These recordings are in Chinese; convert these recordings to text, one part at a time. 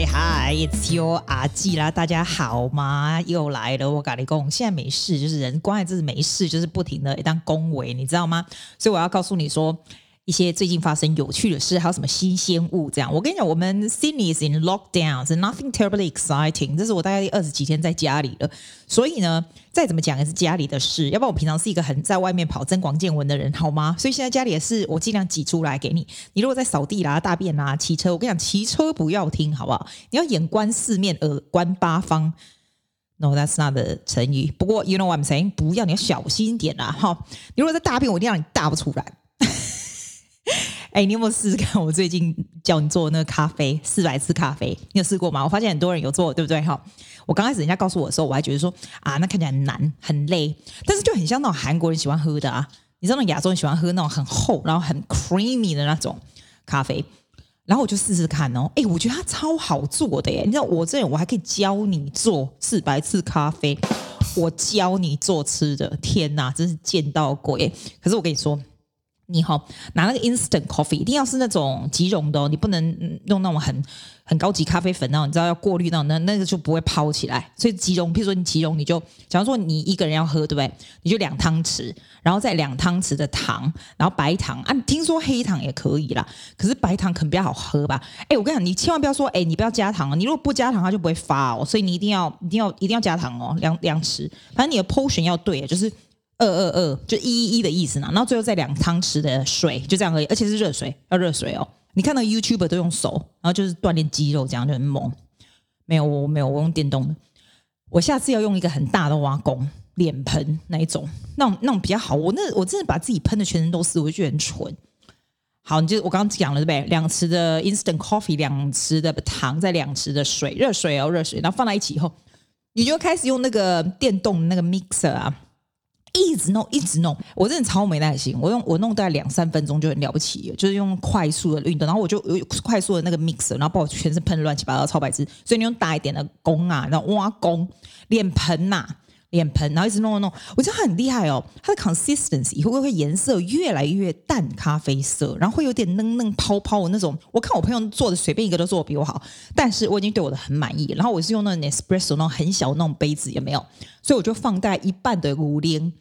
嗨嗨，It's your 阿季啦！大家好吗？又来了，我咖喱贡，现在没事，就是人关爱，就是没事，就是不停的当恭维，你知道吗？所以我要告诉你说。一些最近发生有趣的事，还有什么新鲜物？这样，我跟你讲，我们 Sydney is in lockdown，是 nothing terribly exciting。这是我大概二十几天在家里了，所以呢，再怎么讲也是家里的事。要不然我平常是一个很在外面跑增广见闻的人，好吗？所以现在家里的事，我尽量挤出来给你。你如果在扫地啦、大便啦、骑车，我跟你讲，骑车不要听，好不好？你要眼观四面，耳观八方。No，that's not the 成语。不过，you know what I'm saying？不要，你要小心点啦，哈。你如果在大便，我一定让你大不出来。哎，你有没有试试看？我最近教你做那个咖啡，四百次咖啡，你有试过吗？我发现很多人有做，对不对？哈，我刚开始人家告诉我的时候，我还觉得说啊，那看起来很难很累，但是就很像那种韩国人喜欢喝的啊，你知道那种亚洲人喜欢喝那种很厚然后很 creamy 的那种咖啡，然后我就试试看哦，哎，我觉得它超好做的耶！你知道我这我还可以教你做四百次咖啡，我教你做吃的，天哪，真是见到鬼！可是我跟你说。你好，拿那个 instant coffee，一定要是那种即溶的哦，你不能用那种很很高级咖啡粉那种，你知道要过滤那种，那那个就不会泡起来。所以即溶，譬如说你即溶，你就假如说你一个人要喝，对不对？你就两汤匙，然后再两汤匙的糖，然后白糖啊，听说黑糖也可以啦，可是白糖可能比较好喝吧？哎，我跟你讲，你千万不要说，哎，你不要加糖哦，你如果不加糖，它就不会发哦，所以你一定要一定要一定要加糖哦，两两匙，反正你的 portion 要对，就是。二二二就一一一的意思呢，然后最后再两汤匙的水，就这样而已，而且是热水，要热水哦。你看到 YouTuber 都用手，然后就是锻炼肌肉，这样就很猛。没有，我没有，我用电动的。我下次要用一个很大的挖工脸盆那一种，那种那种比较好。我那我真的把自己喷的全身都是，我就觉得很蠢。好，你就我刚刚讲了对不对？两匙的 instant coffee，两匙的糖，再两匙的水，热水哦，热水，然后放在一起以后，你就开始用那个电动那个 mixer 啊。一直弄，一直弄，我真的超没耐心。我用我弄大概两三分钟就很了不起，就是用快速的运动，然后我就快速的那个 mix，然后把我全身喷乱七八糟，超白痴。所以你用大一点的弓啊，然后挖弓脸盆呐、脸盆，然后一直弄弄弄，我觉得很厉害哦。它的 consistency 以后会颜色越来越淡咖啡色，然后会有点嫩嫩泡泡的那种。我看我朋友做的，随便一个都做的比我好，但是我已经对我的很满意。然后我是用那种 espresso 那种很小的那种杯子，有没有？所以我就放大一半的壶铃。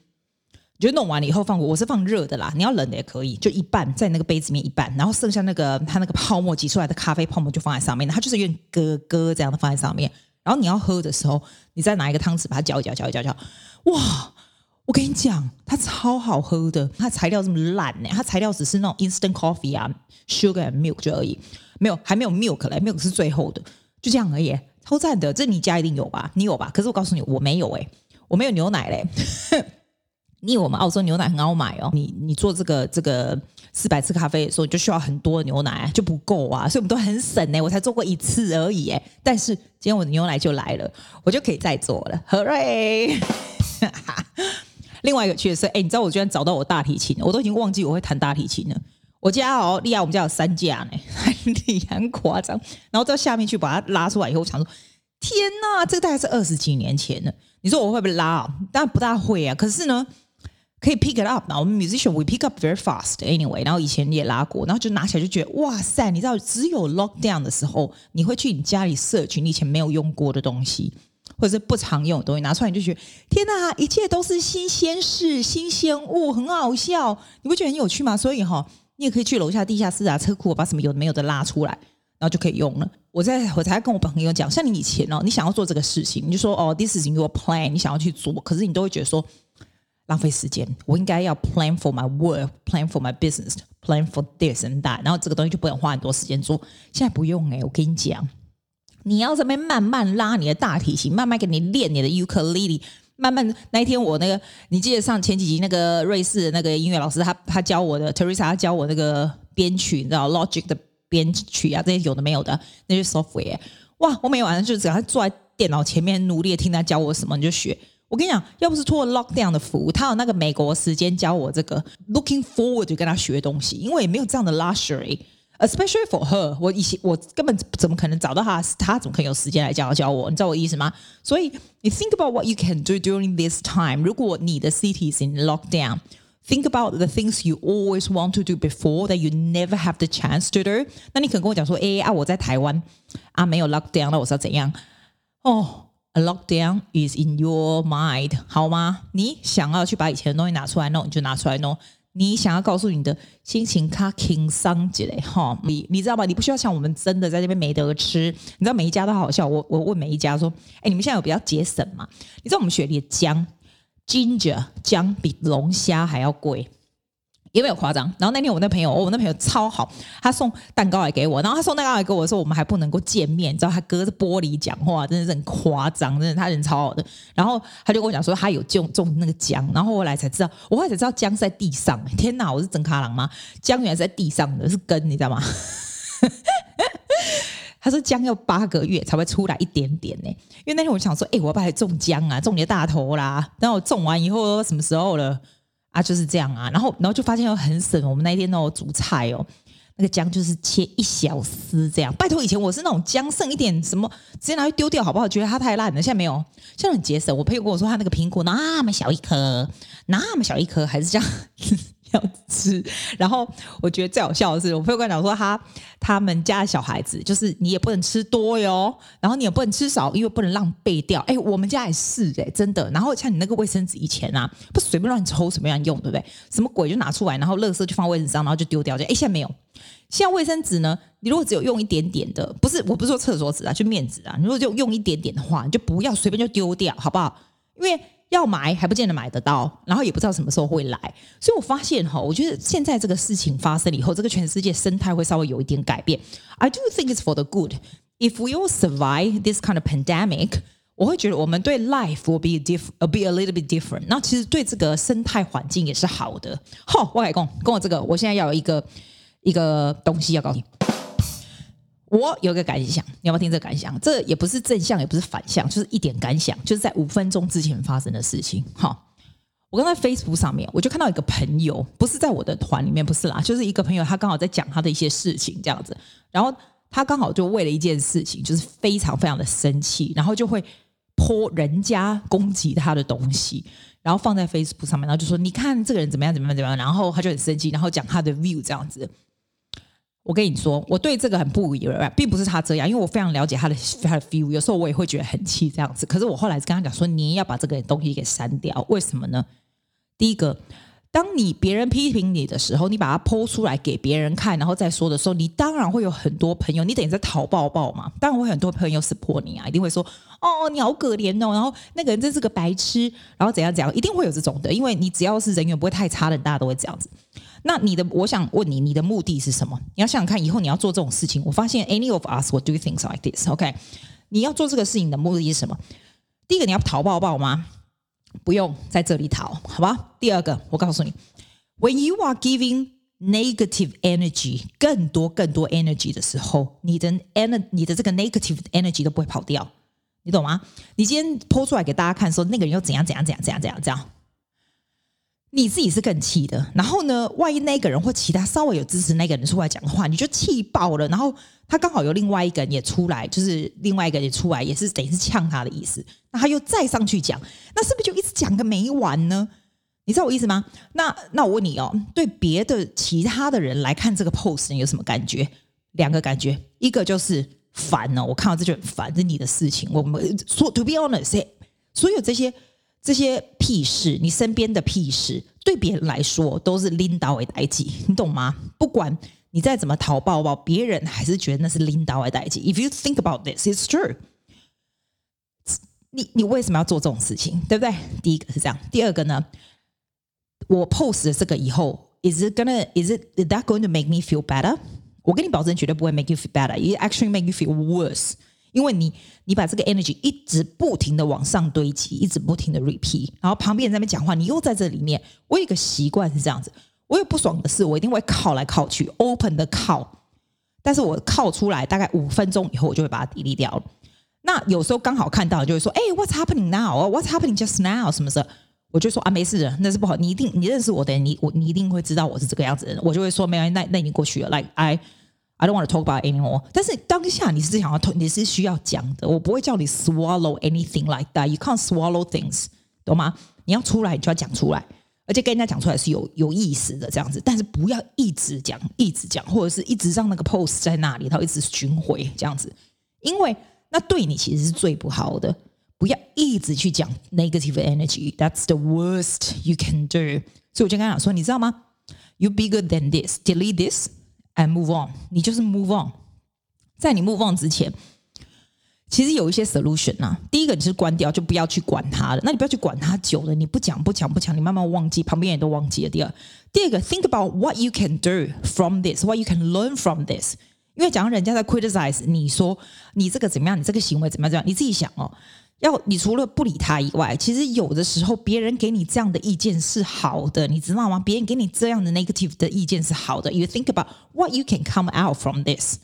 就弄完了以后放，我是放热的啦。你要冷的也可以，就一半在那个杯子里面一半，然后剩下那个它那个泡沫挤出来的咖啡泡沫就放在上面，它就是有点咯咯这样的放在上面。然后你要喝的时候，你再拿一个汤匙把它搅一搅，搅一搅，搅。哇！我跟你讲，它超好喝的。它材料这么烂呢？它材料只是那种 instant coffee 啊，sugar milk 就而已，没有还没有 milk 嘞，milk 是最后的，就这样而已，超赞的。这你家一定有吧？你有吧？可是我告诉你，我没有哎，我没有牛奶嘞。你以为我们澳洲牛奶很好买哦，你你做这个这个四百次咖啡的时候，就需要很多牛奶，就不够啊，所以我们都很省呢。我才做过一次而已哎，但是今天我的牛奶就来了，我就可以再做了。好嘞！另外一个趣的是，哎，你知道我居然找到我大提琴，我都已经忘记我会弹大提琴了。我家哦，利亚，我们家有三架呢，很厉害，夸张。然后到下面去把它拉出来以后，我想说，天哪，这个大概是二十几年前了。你说我会不会拉？当然不大会啊。可是呢。可以 pick it up，那我们 musician we pick up very fast anyway。然后以前也拉过，然后就拿起来就觉得哇塞，你知道只有 lockdown 的时候，你会去你家里 search 你以前没有用过的东西，或者是不常用的东西，拿出来你就觉得天哪，一切都是新鲜事、新鲜物，很好笑，你不觉得很有趣吗？所以哈，你也可以去楼下地下室啊、车库把什么有的没有的拉出来，然后就可以用了。我在我才跟我朋友讲，像你以前哦，你想要做这个事情，你就说哦，this is your plan，你想要去做，可是你都会觉得说。浪费时间，我应该要 plan for my work，plan for my business，plan for this and that，然后这个东西就不能花很多时间做。现在不用哎、我跟你讲，你要这边慢慢拉你的大提琴，慢慢给你练你的 ukulele，慢慢那一天我那个，你记得上前几集那个瑞士的那个音乐老师，他他教我的 Teresa，他教我那个编曲，你知道 Logic 的编曲啊，这些有的没有的那些 software，哇，我每晚上就只要坐在电脑前面努力的听他教我什么，你就学。我跟你讲，要不是托 lockdown 的服务，他有那个美国时间教我这个，looking forward 就跟他学东西，因为没有这样的 luxury，especially for her。我以前我根本怎么可能找到他，他怎么可能有时间来教教我？你知道我意思吗？所以你 think about what you can do during this time。如果你的 city is in lockdown。Think about the things you always want to do before that you never have the chance to do。那你可能跟我讲说，哎啊，我在台湾啊，没有 lockdown，那我是要怎样？哦，a lockdown is in your mind，好吗？你想要去把以前的东西拿出来弄，你就拿出来弄。你想要告诉你的心情，卡轻松起来哈，你你知道吗？你不需要像我们真的在这边没得吃。你知道每一家都好笑，我我问每一家说，哎，你们现在有比较节省吗？你知道我们雪梨的姜，ginger 姜比龙虾还要贵。也没有夸张？然后那天我那朋友，我那朋友超好，他送蛋糕来给我，然后他送蛋糕来给我的时候，我们还不能够见面，你知道他隔着玻璃讲话，真的是很夸张，真的他人超好的。然后他就跟我讲说他有种种那个姜，然后后来才知道，我后来才知道姜是在地上。天哪，我是真卡郎吗？姜原来是在地上的，是根，你知道吗？他说姜要八个月才会出来一点点呢，因为那天我想说，哎，我要不要种姜啊，种你的大头啦。然后我种完以后什么时候了？就是这样啊，然后，然后就发现又很省。我们那一天哦，煮菜哦，那个姜就是切一小丝这样。拜托，以前我是那种姜剩一点什么，直接拿去丢掉好不好？觉得它太烂了。现在没有，现在很节省。我朋友跟我说，他那个苹果那么小一颗，那么小一颗，还是这样。吃，然后我觉得最好笑的是，我朋友跟我讲说，他他们家的小孩子就是你也不能吃多哟，然后你也不能吃少，因为不能浪费掉。哎，我们家也是哎，真的。然后像你那个卫生纸，以前啊，不随便乱抽什么样用，对不对？什么鬼就拿出来，然后垃圾就放卫生纸上，然后就丢掉。就哎，现在没有。现在卫生纸呢，你如果只有用一点点的，不是，我不是说厕所纸啊，就面纸啊，你如果就用一点点的话，你就不要随便就丢掉，好不好？因为。要买还不见得买得到，然后也不知道什么时候会来，所以我发现哈，我觉得现在这个事情发生以后，这个全世界生态会稍微有一点改变。I do think it's for the good. If we all survive this kind of pandemic，我会觉得我们对 life will be diff, be a little bit different。那其实对这个生态环境也是好的。好，我来讲，跟我这个，我现在要有一个一个东西要告诉你。我有个感想，你要不要听这个感想？这也不是正向，也不是反向，就是一点感想，就是在五分钟之前发生的事情。好，我刚在 Facebook 上面，我就看到一个朋友，不是在我的团里面，不是啦，就是一个朋友，他刚好在讲他的一些事情这样子。然后他刚好就为了一件事情，就是非常非常的生气，然后就会泼人家攻击他的东西，然后放在 Facebook 上面，然后就说：“你看这个人怎么样，怎么样，怎么样。”然后他就很生气，然后讲他的 view 这样子。我跟你说，我对这个很不以为然，并不是他这样，因为我非常了解他的他的 feel。有时候我也会觉得很气这样子。可是我后来跟他讲说，你要把这个东西给删掉。为什么呢？第一个，当你别人批评你的时候，你把它剖出来给别人看，然后再说的时候，你当然会有很多朋友，你等于在讨抱抱嘛。当然会很多朋友 support 你啊，一定会说，哦，你好可怜哦，然后那个人真是个白痴，然后怎样怎样，一定会有这种的，因为你只要是人缘不会太差的，大家都会这样子。那你的，我想问你，你的目的是什么？你要想想看，以后你要做这种事情，我发现 any of us will do things like this，OK？你要做这个事情的目的是什么？第一个，你要逃抱抱吗？不用在这里逃，好吧？第二个，我告诉你，when you are giving negative energy，更多更多 energy 的时候，你的 energy，你的这个 negative energy 都不会跑掉，你懂吗？你今天抛出来给大家看，说那个人又怎样怎样怎样怎样怎样这样。你自己是更气的，然后呢，万一那个人或其他稍微有支持那个人出来讲的话，你就气爆了。然后他刚好有另外一个人也出来，就是另外一个人也出来，也是等于是呛他的意思。那他又再上去讲，那是不是就一直讲个没完呢？你知道我意思吗？那那我问你哦，对别的其他的人来看这个 post，你有什么感觉？两个感觉，一个就是烦、哦，我看到这就很烦，是你的事情。我们说，to be honest，所有这些。这些屁事，你身边的屁事，对别人来说都是拎刀的代志，你懂吗？不管你再怎么讨抱抱，别人还是觉得那是拎刀的代志。If you think about this, it's true。你你为什么要做这种事情？对不对？第一个是这样，第二个呢？我 post 了这个以后，is it gonna, is it, is that going to make me feel better？我跟你保证，绝对不会 make you feel better. It actually make you feel worse. 因为你，你把这个 energy 一直不停的往上堆积，一直不停的 repeat，然后旁边人在那边讲话，你又在这里面。我有一个习惯是这样子，我有不爽的事，我一定会靠来靠去，open 的靠，但是我靠出来大概五分钟以后，我就会把它 delete 掉了。那有时候刚好看到，就会说，哎，what's happening now？What's happening just now？什么时候？我就说啊，没事的，那是不好。你一定，你认识我的人，你我你一定会知道我是这个样子的人。我就会说，没关系，那那已经过去了。Like I。I don't want to talk about anymore。但是当下你是想要，你是需要讲的。我不会叫你 swallow anything like that。You can't swallow things，懂吗？你要出来，你就要讲出来。而且跟人家讲出来是有有意思的这样子，但是不要一直讲一直讲，或者是一直让那个 post 在那里，然后一直巡回这样子，因为那对你其实是最不好的。不要一直去讲 negative energy，that's the worst you can do。所以我就跟他讲说，你知道吗？You bigger than this，delete this and move on。你就是 move on。在你 move on 之前，其实有一些 solution 啊。第一个你是关掉，就不要去管它了。那你不要去管它久了，你不讲不讲不讲，你慢慢忘记，旁边人都忘记了。第二，第二个 think about what you can do from this，what you can learn from this。因为假如人家在 criticize 你说你这个怎么样，你这个行为怎么样怎么样，你自己想哦。要你除了不理他以外，其实有的时候别人给你这样的意见是好的，你知道吗？别人给你这样的 negative 的意见是好的。You think about what you can come out from this。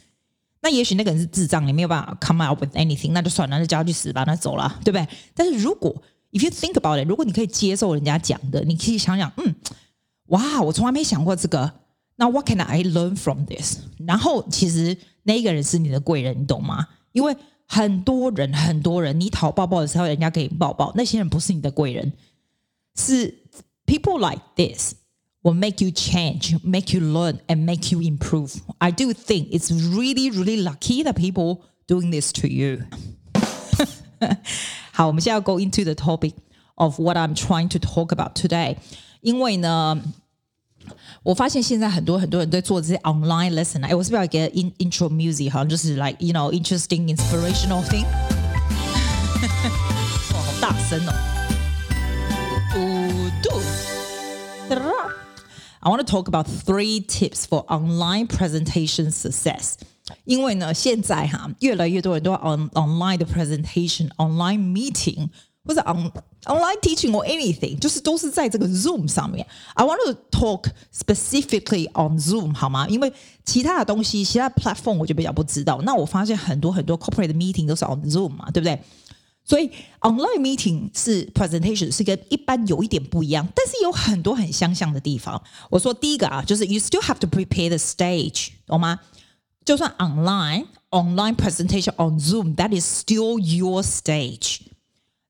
那也许那个人是智障，你没有办法 come out with anything，那就算了，那就叫他去死吧，那走了，对不对？但是如果 if you think about it，如果你可以接受人家讲的，你可以想想，嗯，哇，我从来没想过这个。那 what can I learn from this？然后其实那个人是你的贵人，你懂吗？因为很多人，很多人，你讨抱抱的时候，人家给你抱抱，那些人不是你的贵人，是 people like this will make you change, make you learn, and make you improve. I do think it's really, really lucky that people doing this to you. 好，我们现在要 go into the topic of what I'm trying to talk about today，因为呢。 我发现现在很多很多人在做这些 online lesson 哎，我是不是要给 in intro music？好像就是 like you know interesting inspirational thing。哇，好大声哦！五度。I want to talk about three tips for online presentation success。因为呢，现在哈越来越多人都要 on online 的 presentation、online meeting。 或者 on online teaching or anything，就是都是在这个 Zoom 上面。I want to talk specifically on Zoom，好吗？因为其他的东西，其他 platform 我就比较不知道。那我发现很多很多 corporate meeting 都是 on Zoom 嘛，对不对？所以 online meeting 是 presentation 是跟一般有一点不一样，但是有很多很相像的地方。我说第一个啊，就是 you still have to prepare the stage，懂吗？就算 online online presentation on Zoom，that is still your stage。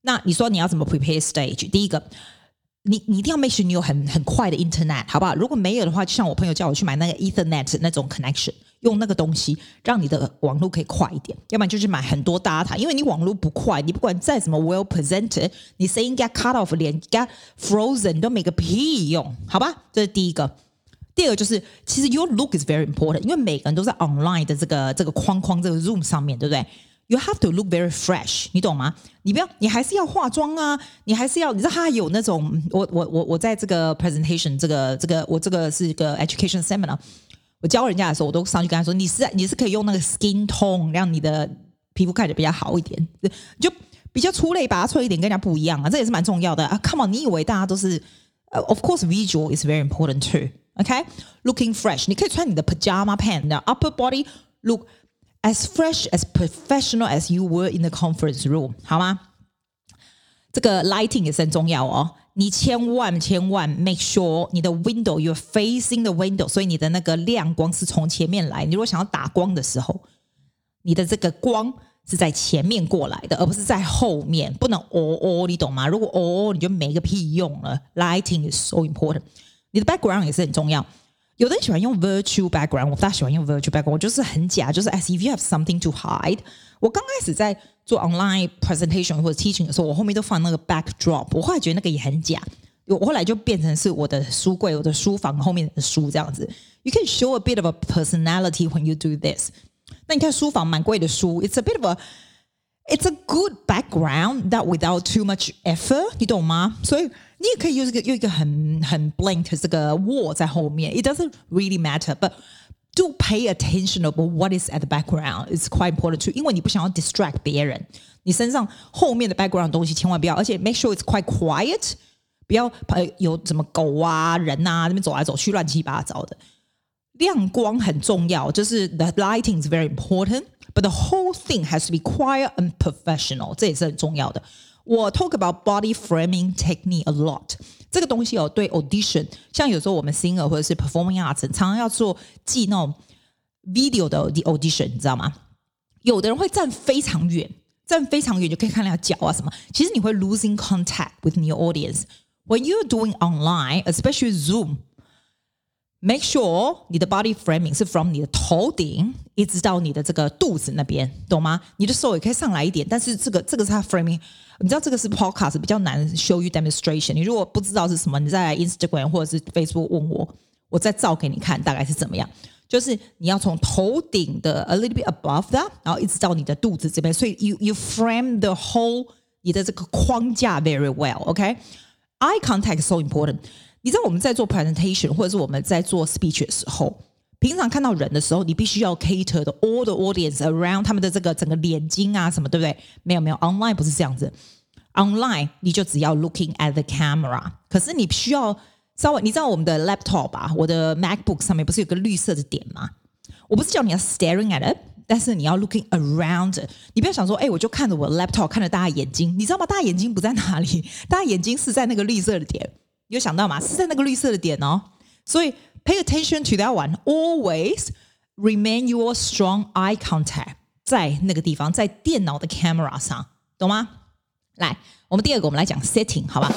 那你说你要怎么 prepare stage？第一个，你你一定要 make sure 你有很很快的 internet，好不好？如果没有的话，就像我朋友叫我去买那个 ethernet 那种 connection，用那个东西让你的网络可以快一点。要不然就是买很多 data，因为你网络不快，你不管再怎么 well presented，你声音 get cut off，连 get frozen，都没个屁用，好吧？这是第一个。第二个就是，其实 your look is very important，因为每个人都在 online 的这个这个框框这个 room 上面对不对？You have to look very fresh，你懂吗？你不要，你还是要化妆啊，你还是要，你知道他有那种，我我我我在这个 presentation，这个这个我这个是一个 education seminar，我教人家的时候，我都上去跟他说，你是你是可以用那个 skin tone 让你的皮肤看起来比较好一点，就比较出类拔萃一点，跟人家不一样啊，这也是蛮重要的啊。Come on，你以为大家都是？Of course, visual is very important too. OK, looking fresh，你可以穿你的 pajama pants，upper body look。As fresh as professional as you were in the conference room，好吗？这个 lighting 也是很重要哦。你千万千万 make sure 你的 window you're facing the window，所以你的那个亮光是从前面来。你如果想要打光的时候，你的这个光是在前面过来的，而不是在后面。不能哦哦，你懂吗？如果哦哦，你就没个屁用了。Lighting is so important，你的 background 也是很重要。有的人喜欢用 virtual background，我不大喜欢用 virtual background，我就是很假，就是 as if you have something to hide。我刚开始在做 online presentation 或者 teaching 的时候，我后面都放那个 backdrop，我后来觉得那个也很假，我后来就变成是我的书柜、我的书房后面的书这样子。You can show a bit of a personality when you do this。那你看书房蛮贵的书，it's a bit of a it's a good background that without too much effort，你懂吗？所以。你也可以用一个用一个很很 blank 这个 wall 在后面，it doesn't really matter，but do pay attention of what is at the background. It's quite important too，因为你不想要 distract 别人，你身上后面的 background 东西千万不要，而且 make sure it's quite quiet，不要有什么狗啊人啊那边走来走去乱七八糟的。亮光很重要，就是 the lighting is very important，but the whole thing has to be quiet and professional，这也是很重要的。我 talk about body framing technique a lot，这个东西哦，对 audition，像有时候我们 singer 或者是 performing arts，常常要做记那种 video 的 audition，你知道吗？有的人会站非常远，站非常远就可以看到脚啊什么，其实你会 losing contact with your audience。 When you're doing online, especially Zoom, make sure 你的 body framing 是 from 你的头顶一直到你的这个肚子那边，懂吗？你的手也可以上来一点，但是这个这个是它 framing。你知道这个是 podcast 比较难 show you demonstration。你如果不知道是什么，你在 Instagram 或者是 Facebook 问我，我再照给你看，大概是怎么样。就是你要从头顶的 a little bit above that，然后一直到你的肚子这边，所以 you you frame the whole 你的这个框架 very well，OK？Eye、okay? contact is so important。 你知道我们在做 presentation 或者是我们在做 speech 的时候，平常看到人的时候，你必须要 cater 的 all the audience around 他们的这个整个脸睛啊什么，对不对？没有没有，online 不是这样子，online 你就只要 looking at the camera，可是你需要。稍微，你知道我们的 laptop 吧？我的 MacBook 上面不是有个绿色的点吗？我不是叫你要 staring at it，但是你要 looking around。你不要想说，哎，我就看着我的 laptop，看着大家眼睛，你知道吗？大家眼睛不在哪里，大家眼睛是在那个绿色的点。有想到吗？是在那个绿色的点哦。所以 pay attention to that one. Always remain your strong eye contact 在那个地方，在电脑的 camera 上，懂吗？来，我们第二个，我们来讲 setting，好吧？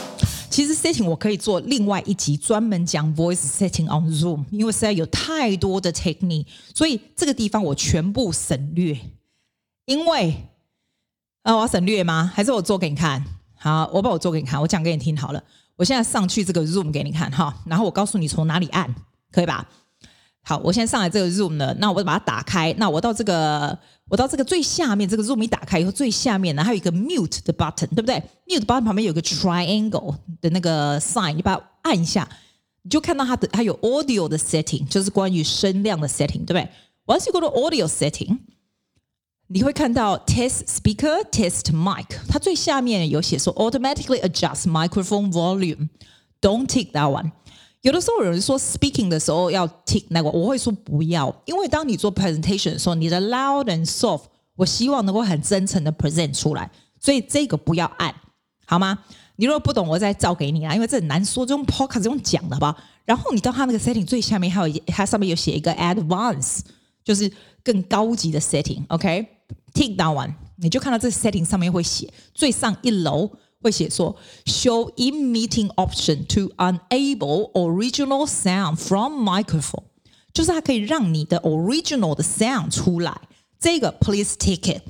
其实 setting 我可以做另外一集专门讲 voice setting on Zoom，因为实在有太多的 technique，所以这个地方我全部省略。因为啊，我要省略吗？还是我做给你看？好，我把我做给你看，我讲给你听好了。我现在上去这个 Zoom 给你看哈，然后我告诉你从哪里按，可以吧？好，我现在上来这个 Zoom 呢，那我把它打开，那我到这个，我到这个最下面，这个 Zoom 一打开以后，最下面呢还有一个 Mute 的 button，对不对？Mute button 旁边有个 Triangle 的那个 sign，你把它按一下，你就看到它的它有 Audio 的 setting，就是关于声量的 setting，对不对？Once you go to Audio setting，你会看到 Test Speaker Test Mic，它最下面有写说 Automatically adjust microphone volume，Don't tick that one。有的时候有人说 speaking 的时候要 tick 那个，我会说不要，因为当你做 presentation 的时候，你的 loud and soft，我希望能够很真诚的 present 出来，所以这个不要按，好吗？你如果不懂，我再照给你啊，因为这很难说，这种 podcast 这种讲的，好不好？然后你到它那个 setting 最下面还有它上面有写一个 advance，就是更高级的 setting，OK？setting，OK？Tick that one，你就看到这 setting 上面会写最上一楼。会写说 show in meeting option to enable original sound from microphone，就是它可以让你的 original 的 sound 出来。这个 please tick it。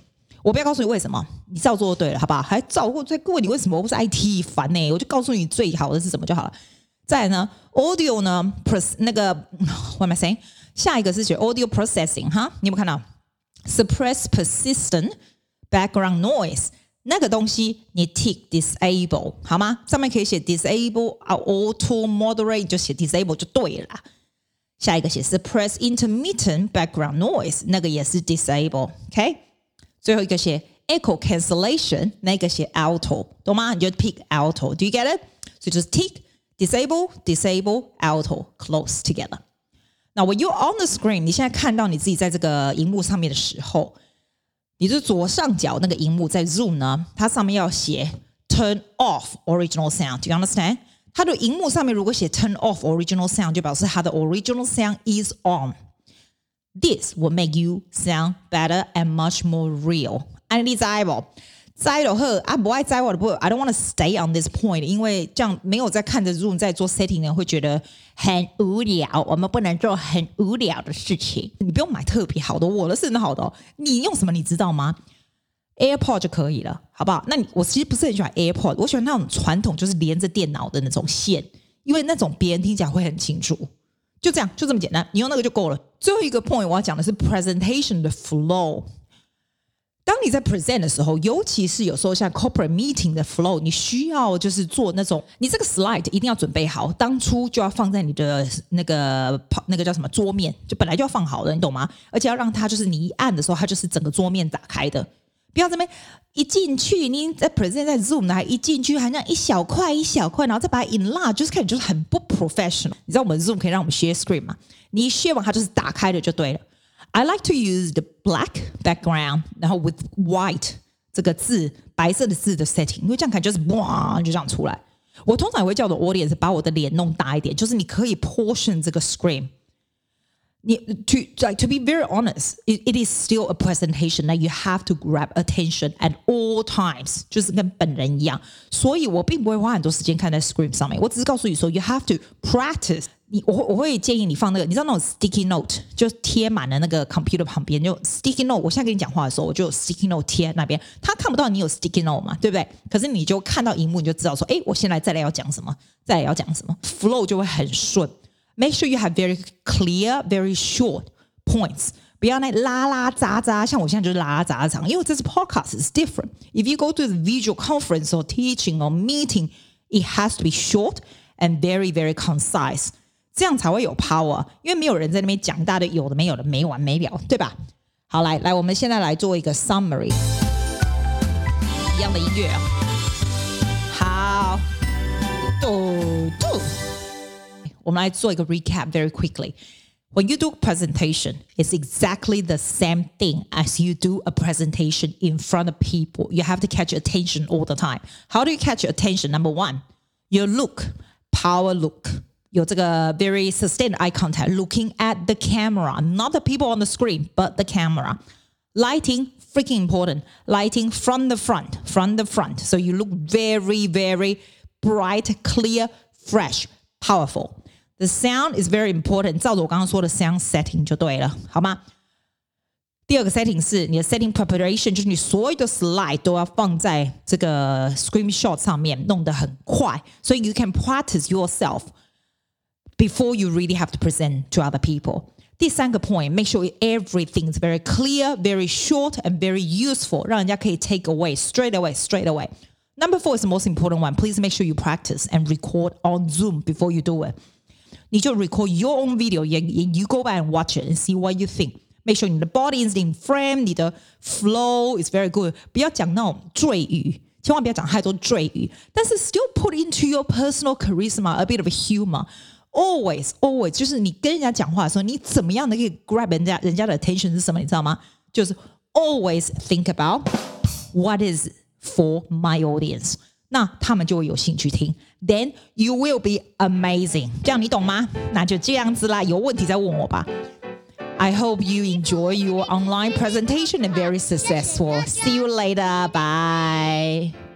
我不要告诉你为什么，你照做就对了，好不好？还照过再问你为什么？我不是 IT 烦呢，我就告诉你最好的是什么就好了。再呢，audio 呢，pros 那个 what am I saying？下一个是写 audio processing 哈，你有没有看到 ？suppress persistent background noise。那个东西你 tick disable 好吗？上面可以写 disable auto moderate 就写 disable 就对了。下一个写 suppress intermittent background noise 那个也是 disable，OK？、Okay? 最后一个写 echo cancellation 那个写 auto，懂吗？你就 pick auto，do you get it？所以就是 tick disable disable auto close together。 那 when you on the screen，你现在看到你自己在这个荧幕上面的时候。你的左上角那个荧幕在 Zoom 呢，它上面要写 Turn off original sound。Do you understand？它的荧幕上面如果写 Turn off original sound，就表示它的 original sound is on。This will make you sound better and much more real。安利在不？ 在的话啊，不爱在我的不，I don't want to stay on this point，因为这样没有在看着 Zoom 在做 setting 的会觉得很无聊。我们不能做很无聊的事情。你不用买特别好的，我的是很好的。你用什么你知道吗？AirPod 就可以了，好不好？那你我其实不是很喜欢 AirPod，我喜欢那种传统，就是连着电脑的那种线，因为那种别人听起来会很清楚。就这样，就这么简单，你用那个就够了。最后一个 point 我要讲的是 presentation 的 flow。当你在 present 的时候，尤其是有时候像 corporate meeting 的 flow，你需要就是做那种，你这个 slide 一定要准备好，当初就要放在你的那个那个叫什么桌面，就本来就要放好的，你懂吗？而且要让它就是你一按的时候，它就是整个桌面打开的，不要这边一进去，你在 present 在 zoom 的，还一进去还那一小块一小块，然后再把它 enlarge，就是看你就是很不 professional。你知道我们 zoom 可以让我们 share screen 吗？你一 share 完它就是打开的就对了。I like to use the black background，然后 with white 这个字白色的字的 setting，因为这样看就是哇，就这样出来。我通常也会叫做 audience 把我的脸弄大一点，就是你可以 portion 这个 screen。 你 to like to be very honest, it, it is still a presentation that you have to grab attention at all times，就是跟本人一样。所以我并不会花很多时间看在 screen 上面，我只是告诉你说，you have to practice。 你我我会建议你放那个，你知道那种 sticky note 就贴满了那个 computer 旁边，就 sticky note。我现在跟你讲话的时候，我就有 sticky note 贴那边，他看不到你有 sticky note 嘛，对不对？可是你就看到荧幕，你就知道说，哎，我现在再来要讲什么，再来要讲什么，flow 就会很顺。Make sure you have very clear, very short points. 不要那拉拉杂杂，像我现在就是拉拉杂杂，因为这是 podcast is different. If you go to the visual conference or teaching or meeting, it has to be short and very, very concise. 这样才会有 power，因为没有人在那边讲一大堆有的没有的没完没了，对吧？好，来来，我们现在来做一个 summary，一样的音乐啊。好，嘟嘟。我们来做一个 recap very quickly. When you do presentation, it's exactly the same thing as you do a presentation in front of people. You have to catch attention all the time. How do you catch attention? Number one, your look, power look. 有这个 very sustained eye contact, looking at the camera, not the people on the screen, but the camera. Lighting, freaking important. Lighting from the front, from the front. So you look very, very bright, clear, fresh, powerful. The sound is very important，照着我刚刚说的 sound setting 就对了，好吗？第二个 setting 是你的 setting preparation，就是你所有的 slide 都要放在这个 screenshot 上面，弄得很快，所以 you can practice yourself before you really have to present to other people。第三个 point，make sure everything is very clear, very short and very useful，让人家可以 take away straight away, straight away。Number four is the most important one. Please make sure you practice and record on Zoom before you do it. 你就 record your own video，也也 you go back and watch it and see what you think. Make sure 你的 body is in frame，你的 flow is very good。不要讲那种赘语，千万不要讲太多赘语。但是 still put into your personal charisma a bit of a humor. Always, always，就是你跟人家讲话的时候，你怎么样的可以 grab 人家人家的 attention 是什么？你知道吗？就是 always think about what is for my audience。那他们就会有兴趣听，Then you will be amazing。这样你懂吗？那就这样子啦，有问题再问我吧。I hope you enjoy your online presentation and very successful. See you later. Bye.